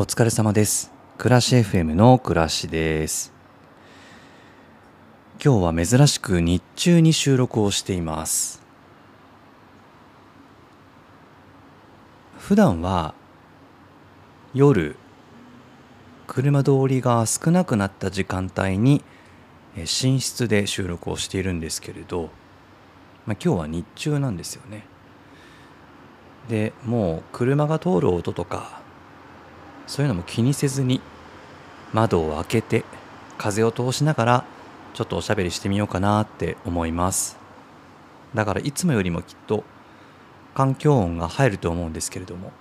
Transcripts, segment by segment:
お疲れ様です。暮らし FM の暮らしです。今日は珍しく日中に収録をしています。普段は夜車通りが少なくなった時間帯にえ寝室で収録をしているんですけれど、まあ、今日は日中なんですよね。でもう車が通る音とかそういうのも気にせずに窓を開けて風を通しながらちょっとおしゃべりしてみようかなって思います。だからいつもよりもきっと環境音が入ると思うんですけれども、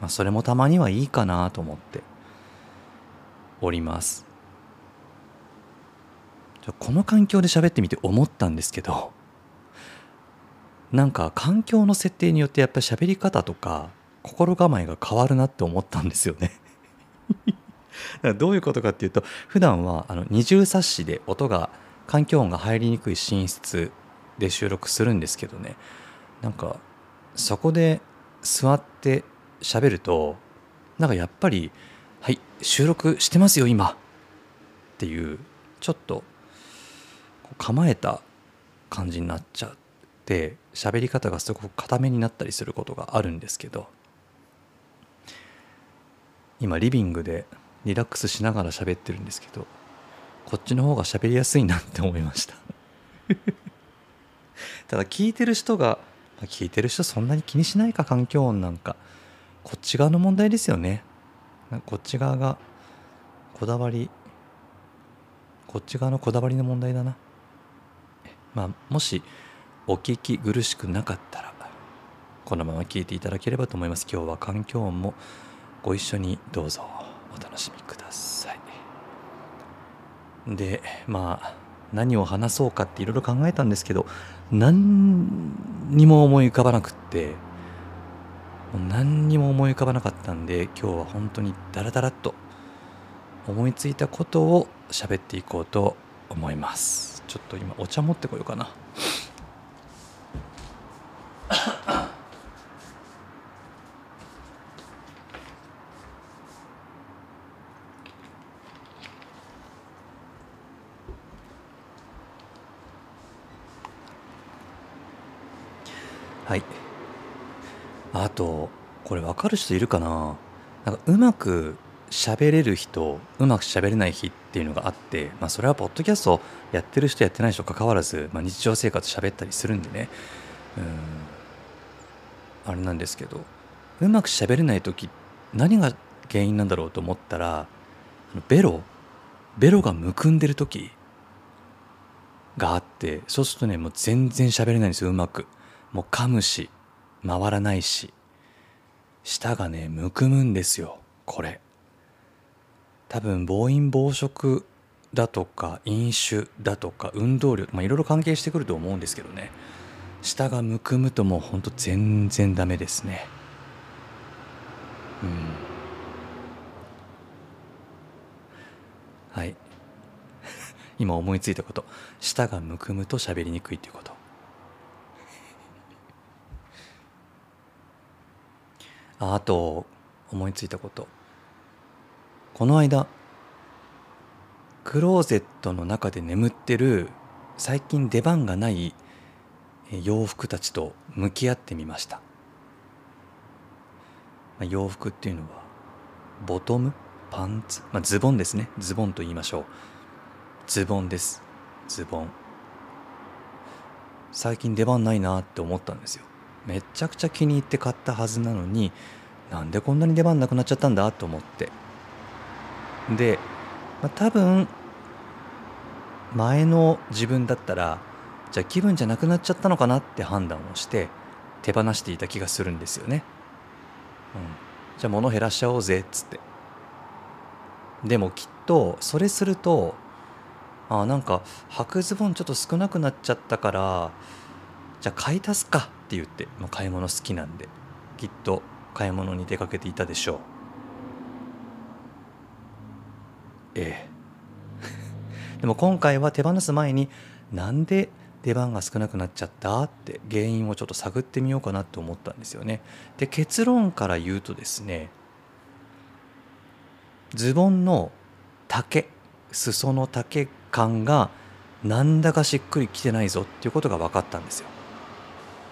まあ、それもたまにはいいかなと思っております。この環境で喋ってみて思ったんですけどなんか環境の設定によってやっぱり喋り方とか心構えが変わるなって思ったんですよね。どういうことかっていうと普段はあの二重冊子で音が環境音が入りにくい寝室で収録するんですけどね。なんかそこで座って喋るとなんかやっぱり「はい収録してますよ今」っていうちょっと構えた感じになっちゃって喋り方がすごく固めになったりすることがあるんですけど。今リビングでリラックスしながら喋ってるんですけどこっちの方が喋りやすいなって思いました。ただ聞いてる人がまあ聞いてる人そんなに気にしないか環境音なんかこっち側の問題ですよね。こっち側がこだわりこっち側のこだわりの問題だな。まあもしお聞き苦しくなかったらこのまま聞いていただければと思います。今日は環境音もご一緒にどうぞお楽しみください。でまあ何を話そうかっていろいろ考えたんですけど何にも思い浮かばなくって何にも思い浮かばなかったんで今日は本当にダラダラと思いついたことを喋っていこうと思います。ちょっと今お茶持ってこようかなはいあとこれ分かる人いるかな？なんかうまく喋れる人うまく喋れない日っていうのがあって、まあ、それはポッドキャストやってる人やってない人関わらず、まあ、日常生活喋ったりするんでね。うん。あれなんですけどうまく喋れない時何が原因なんだろうと思ったらベロベロがむくんでる時があってそうするとねもう全然喋れないんですようまく。もう噛むし回らないし。舌がねむくむんですよこれ。多分暴飲暴食だとか飲酒だとか運動量まあいろいろ関係してくると思うんですけどね。舌がむくむともうほんと全然ダメですね。うん。はい。今思いついたこと。舌がむくむと喋りにくいということ。ああと思いついたこと。この間クローゼットの中で眠ってる最近出番がない洋服たちと向き合ってみました。まあ洋服っていうのはボトム？パンツ、まあ、ズボンですね。ズボンと言いましょう。ズボンです。ズボン。最近出番ないなって思ったんですよ。めちゃくちゃ気に入って買ったはずなのになんでこんなに出番なくなっちゃったんだと思って。で、まあ、多分前の自分だったらじゃあ気分じゃなくなっちゃったのかなって判断をして手放していた気がするんですよね、うん、じゃあ物減らしちゃおうぜっつって。でもきっとそれするとあなんか履くズボンちょっと少なくなっちゃったからじゃあ買い足すか。って言って、まあ、買い物好きなんできっと買い物に出かけていたでしょう。ええ。でも今回は手放す前になんで出番が少なくなっちゃったって原因をちょっと探ってみようかなと思ったんですよね。で結論から言うとですねズボンの丈裾の丈感がなんだかしっくりきてないぞっていうことが分かったんですよ。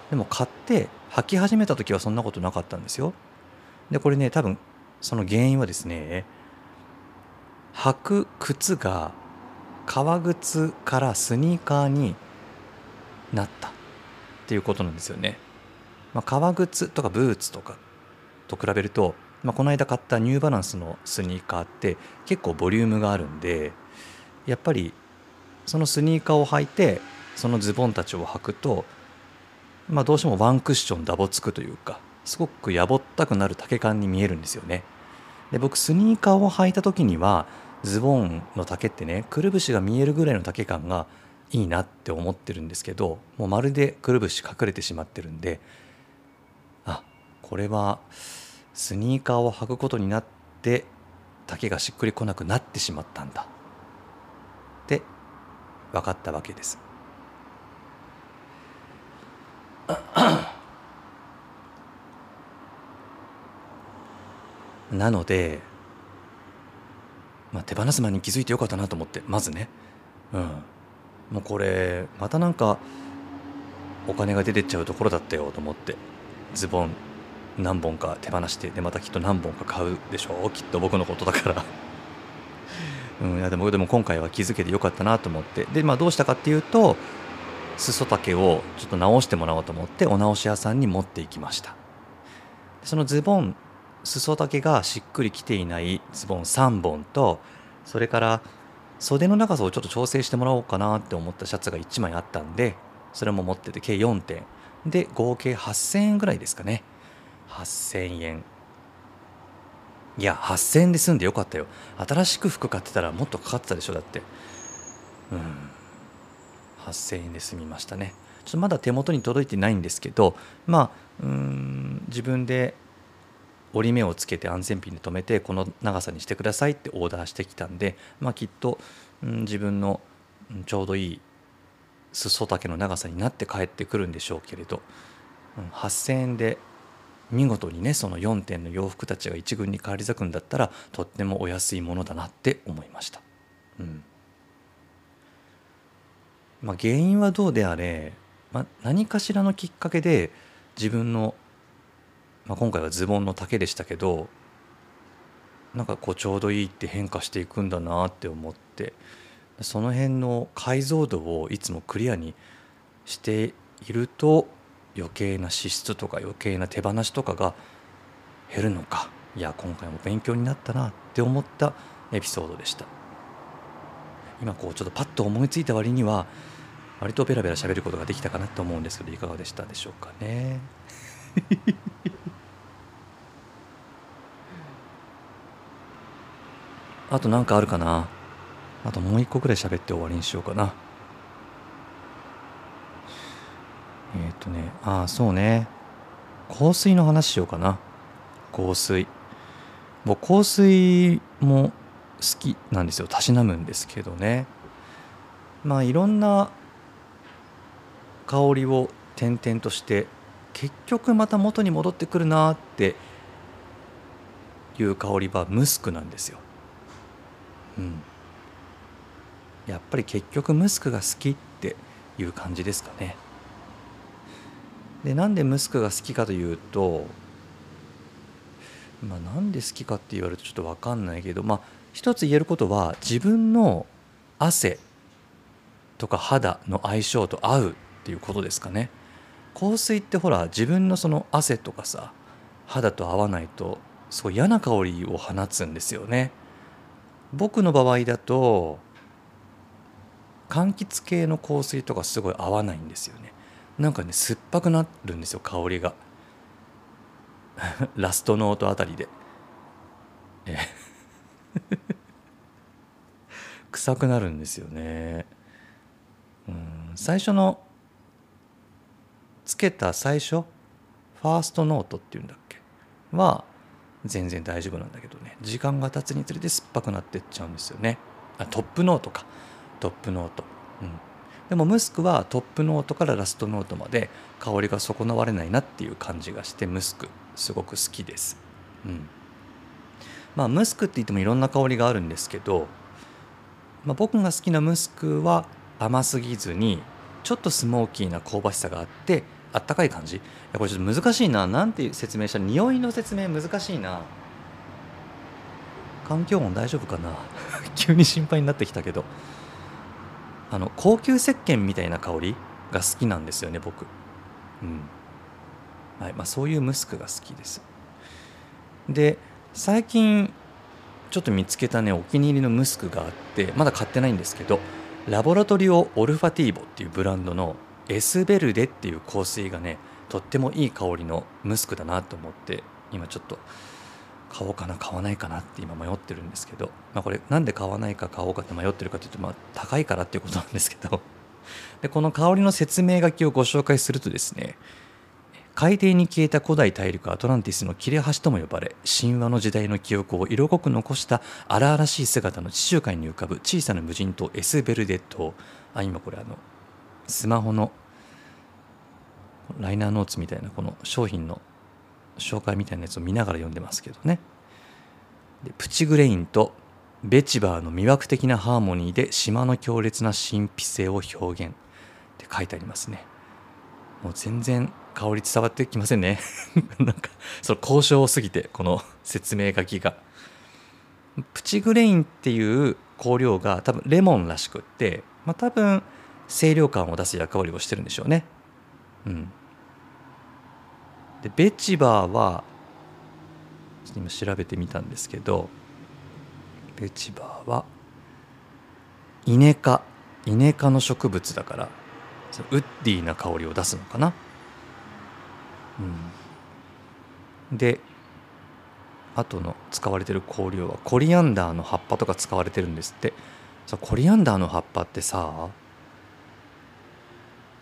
でも買って履き始めた時はそんなことなかったんですよ。でこれね多分その原因はですね履く靴が革靴からスニーカーになったっていうことなんですよね、まあ、革靴とかブーツとかと比べると、まあ、この間買ったニューバランスのスニーカーって結構ボリュームがあるんでやっぱりそのスニーカーを履いてそのズボンたちを履くと、まあ、どうしてもワンクッションダボつくというかすごくやぼったくなる丈感に見えるんですよねで僕スニーカーを履いた時にはズボンの丈ってねくるぶしが見えるぐらいの丈感がいいなって思ってるんですけどもうまるでくるぶし隠れてしまってるんであこれはスニーカーを履くことになって丈がしっくりこなくなってしまったんだって分かったわけです。なので、まあ、手放す前に気づいてよかったなと思ってまずね。うん。もうこれまたなんかお金が出てっちゃうところだったよと思ってズボン何本か手放してでまたきっと何本か買うでしょう。きっと僕のことだから。うん、いやでもでも今回は気づけてよかったなと思って。で、まあ、どうしたかっていうと裾丈をちょっと直してもらおうと思ってお直し屋さんに持っていきました。そのズボン裾丈がしっくりきていないズボン3本とそれから袖の長さをちょっと調整してもらおうかなって思ったシャツが1枚あったんでそれも持ってて計4点。で合計8000円ぐらいですかね。8000円。いや8000円で済んでよかったよ。新しく服買ってたらもっとかかってたでしょだって。うん。8000円で済みましたねちょっとまだ手元に届いてないんですけどまあうん自分で折り目をつけて安全ピンで留めてこの長さにしてくださいってオーダーしてきたんで、まあ、きっと、うん、自分のちょうどいい裾丈の長さになって帰ってくるんでしょうけれど、うん、8,000円で見事にねその4点の洋服たちが一軍に返り咲くんだったらとってもお安いものだなって思いました。うんまあ、原因はどうであれ、まあ、何かしらのきっかけで自分の、まあ、今回はズボンの丈でしたけどなんかこうちょうどいいって変化していくんだなって思ってその辺の解像度をいつもクリアにしていると余計な支出とか余計な手放しとかが減るのかいや今回も勉強になったなって思ったエピソードでした。今こうちょっとパッと思いついた割には割とベラベラ喋ることができたかなと思うんですけどいかがでしたでしょうかね。あと何かあるかな。あともう一個くらい喋って終わりにしようかな。えっ、ー、とねああそうね。香水の話しようかな。香水。僕香水も好きなんですよたしなむんですけどねまあいろんな香りを転々として結局また元に戻ってくるなっていう香りはムスクなんですよ。うん、やっぱり結局ムスクが好きっていう感じですかね。でなんでムスクが好きかというとまあなんで好きかって言われるとちょっと分かんないけどまあ一つ言えることは自分の汗とか肌の相性と合うっていうことですかね。香水ってほら自分のその汗とかさ肌と合わないとすごい嫌な香りを放つんですよね。僕の場合だと柑橘系の香水とかすごい合わないんですよね。なんかね酸っぱくなるんですよ香りが ラストノートあたりでえ 臭くなるんですよね。うん。最初のつけた最初ファーストノートっていうんだっけ？は全然大丈夫なんだけどね。時間が経つにつれて酸っぱくなってっちゃうんですよね。あトップノートか。トップノート。うん。でもムスクはトップノートからラストノートまで香りが損なわれないなっていう感じがしてムスクすごく好きです。うん。まあムスクって言ってもいろんな香りがあるんですけど、まあ、僕が好きなムスクは甘すぎずにちょっとスモーキーな香ばしさがあってあったかい感じ。いやこれちょっと難しいな。なんて説明した？ら匂いの説明難しいな。環境音大丈夫かな？急に心配になってきたけど。あの高級石鹸みたいな香りが好きなんですよね僕。うん。はい。まあそういうムスクが好きです。で最近ちょっと見つけたねお気に入りのムスクがあってまだ買ってないんですけどラボラトリオ・オルファティーボっていうブランドのエスベルデっていう香水がねとってもいい香りのムスクだなと思って今ちょっと買おうかな買わないかなって今迷ってるんですけど、まあ、これなんで買わないか買おうかって迷ってるかというと、まあ、高いからっていうことなんですけどでこの香りの説明書きをご紹介するとですね海底に消えた古代大陸アトランティスの切れ端とも呼ばれ神話の時代の記憶を色濃く残した荒々しい姿の地中海に浮かぶ小さな無人島エスベルデット。あ今これあのスマホのライナーノーツみたいなこの商品の紹介みたいなやつを見ながら読んでますけどね。でプチグレインとベチバーの魅惑的なハーモニーで島の強烈な神秘性を表現。って書いてありますね。もう全然香り伝わってきませんね。なんかその交渉すぎてこの説明書きが。プチグレインっていう香料が多分レモンらしくって、まあ、多分清涼感を出す役割をしてるんでしょうね。うん。でベチバーは今調べてみたんですけどベチバーはイネ科。イネ科の植物だからウッディな香りを出すのかな。であとの使われてる香料はコリアンダーの葉っぱとか使われてるんですって。さコリアンダーの葉っぱってさ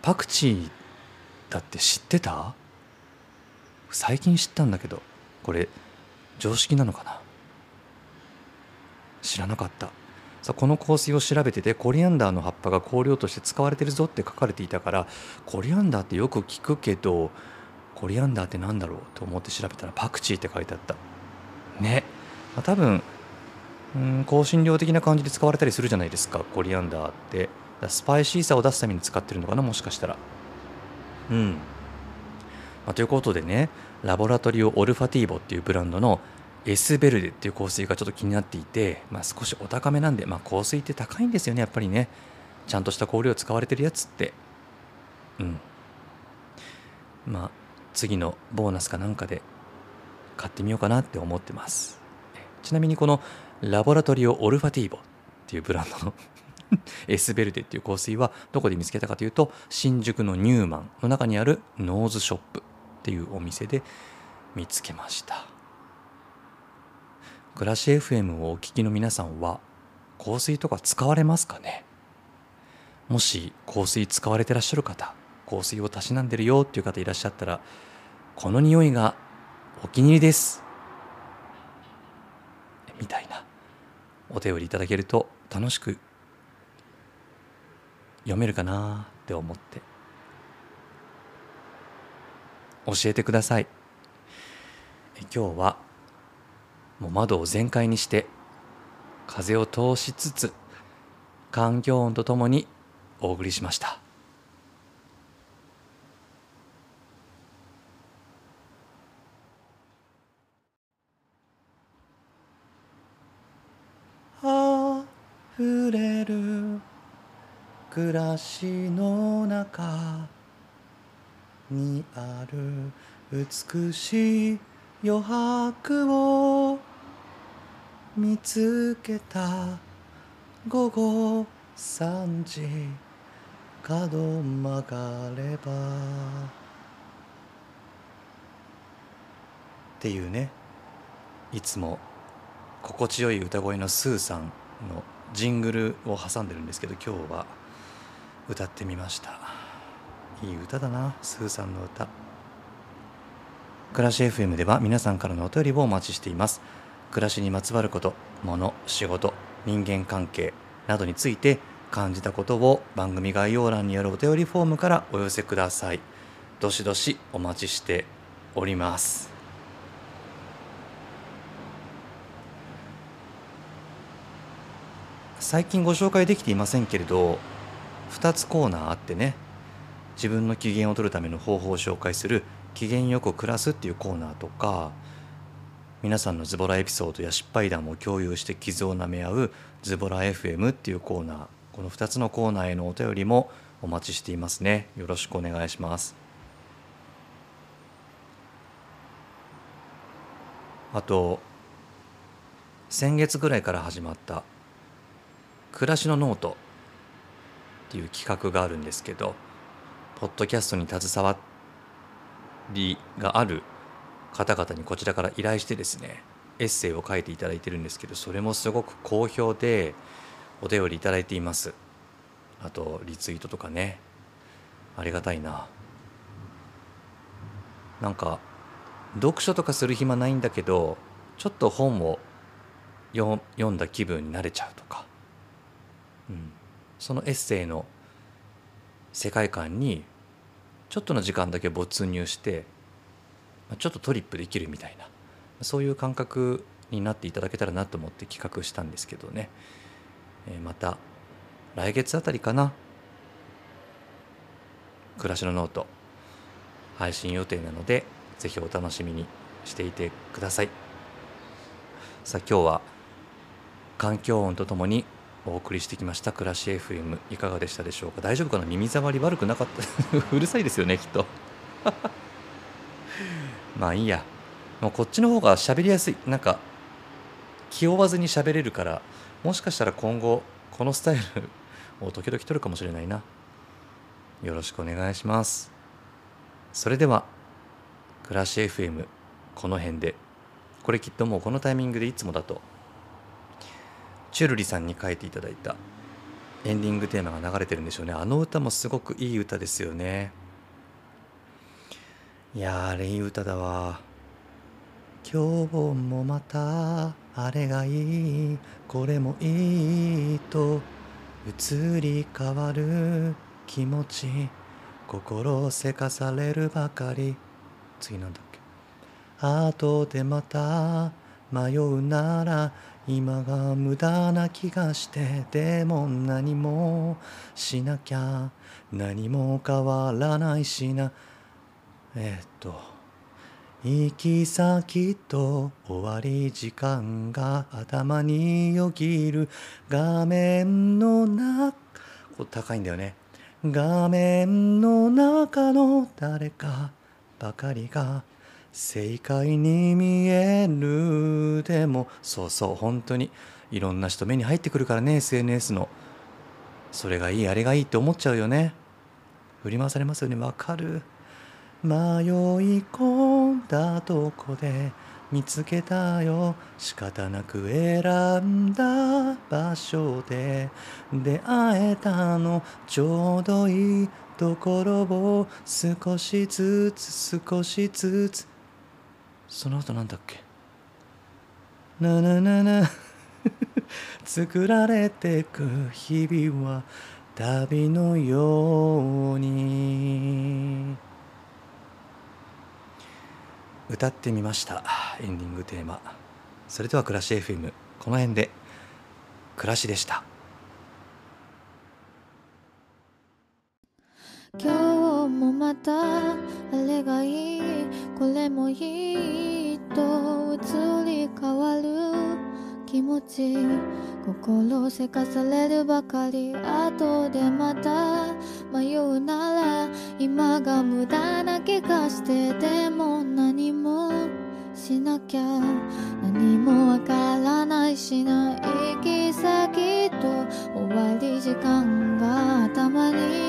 パクチーだって知ってた？最近知ったんだけどこれ常識なのかな？知らなかった。さこの香水を調べててコリアンダーの葉っぱが香料として使われてるぞって書かれていたからコリアンダーってよく聞くけどコリアンダーって何だろうと思って調べたらパクチーって書いてあった。ね、まあ、多分うん香辛料的な感じで使われたりするじゃないですかコリアンダーって。スパイシーさを出すために使ってるのかなもしかしたら。うん、まあ、ということでねラボラトリオ・オルファティーボっていうブランドのエスベルデっていう香水がちょっと気になっていて、まあ、少しお高めなんで、まあ、香水って高いんですよねやっぱりね。ちゃんとした香料使われてるやつって。うん。まあ次のボーナスかなんかで買ってみようかなって思ってます。ちなみにこのラボラトリオ・オルファティーボっていうブランドの エスベルデっていう香水はどこで見つけたかというと新宿のニューマンの中にあるノーズショップっていうお店で見つけました。暮らし FM をお聞きの皆さんは香水とか使われますかね？もし香水使われてらっしゃる方香水をたしなんでるよっていう方いらっしゃったらこの匂いがお気に入りです。みたいな。お便りいただけると楽しく読めるかなって思って。教えてください。今日はもう窓を全開にして風を通しつつ環境音とともにお送りしましたふれる暮らしの中にある美しい余白を見つけた午後3時角曲がれば。っていうね。いつも心地よい歌声のスーさんのジングルを挟んでるんですけど今日は。歌ってみました。いい歌だなスーさんの歌。暮らし FM では皆さんからのお便りをお待ちしています。暮らしにまつわること物仕事人間関係などについて感じたことを番組概要欄にあるお便りフォームからお寄せください。どしどしお待ちしております。最近ご紹介できていませんけれど2つコーナーあってね自分の機嫌を取るための方法を紹介する「機嫌よく暮らす」っていうコーナーとか皆さんのズボラエピソードや失敗談を共有して傷をなめ合う「ズボラ FM」っていうコーナーこの2つのコーナーへのお便りもお待ちしていますね。よろしくお願いします。あと先月ぐらいから始まった「暮らしのノート」っていう企画があるんですけどポッドキャストに携わりがある方々にこちらから依頼してですねエッセイを書いていただいてるんですけどそれもすごく好評でお便りいただいています。あとリツイートとかねありがたいな。なんか読書とかする暇ないんだけどちょっと本を読んだ気分になれちゃうとか、うん、そのエッセイの世界観にちょっとの時間だけ没入してちょっとトリップできるみたいなそういう感覚になっていただけたらなと思って企画したんですけどね、また来月あたりかな「暮らしのノート」配信予定なのでぜひお楽しみにしていてください。さあ今日は環境音とともにお送りしてきました暮らし FM いかがでしたでしょうか？大丈夫かな？耳障り悪くなかった？うるさいですよねきっと。まあいいや。もうこっちの方が喋りやすい。なんか気負わずに喋れるからもしかしたら今後このスタイルを時々取るかもしれないな。よろしくお願いします。それでは暮らし FM この辺で。これきっともうこのタイミングでいつもだとチュルリさんに書いていただいた。エンディングテーマが流れてるんでしょうね。あの歌もすごくいい歌ですよね。いやあれいい歌だわ。今日もまたあれがいい。これもいいと移り変わる気持ち。心せかされるばかり。次なんだっけ。後でまた迷うなら今が無駄な気がしてでも何もしなきゃ何も変わらないしな。えっと行き先と終わり時間が頭によぎる画面の中。これ高いんだよね。画面の中の誰かばかりが正解に見えるでもそうそう本当にいろんな人目に入ってくるからね SNS の。それがいいあれがいいって思っちゃうよね。振り回されますよね。わかる。迷い込んだとこで見つけたよ。仕方なく選んだ場所で。出会えたの。ちょうどいいところを少しずつ少しずつその後なんだっけ？なななな。作られてく日々は旅のように。歌ってみました。エンディングテーマ。それでは暮らし FM この辺で。暮らしでした。今日もまたあれがいい。これもいいと移り変わる気持ち心せかされるばかり後でまた迷うなら今が無駄な気がしてでも何もしなきゃ何もわからないしない行き先と終わり時間が頭に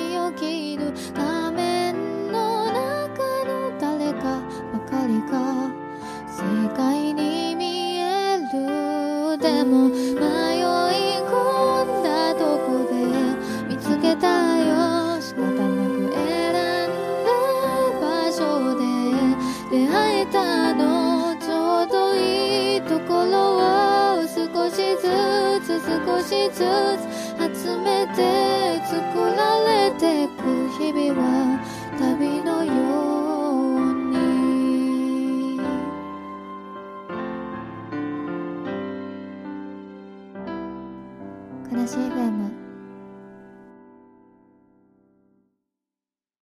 つ集めて作られてく日々は。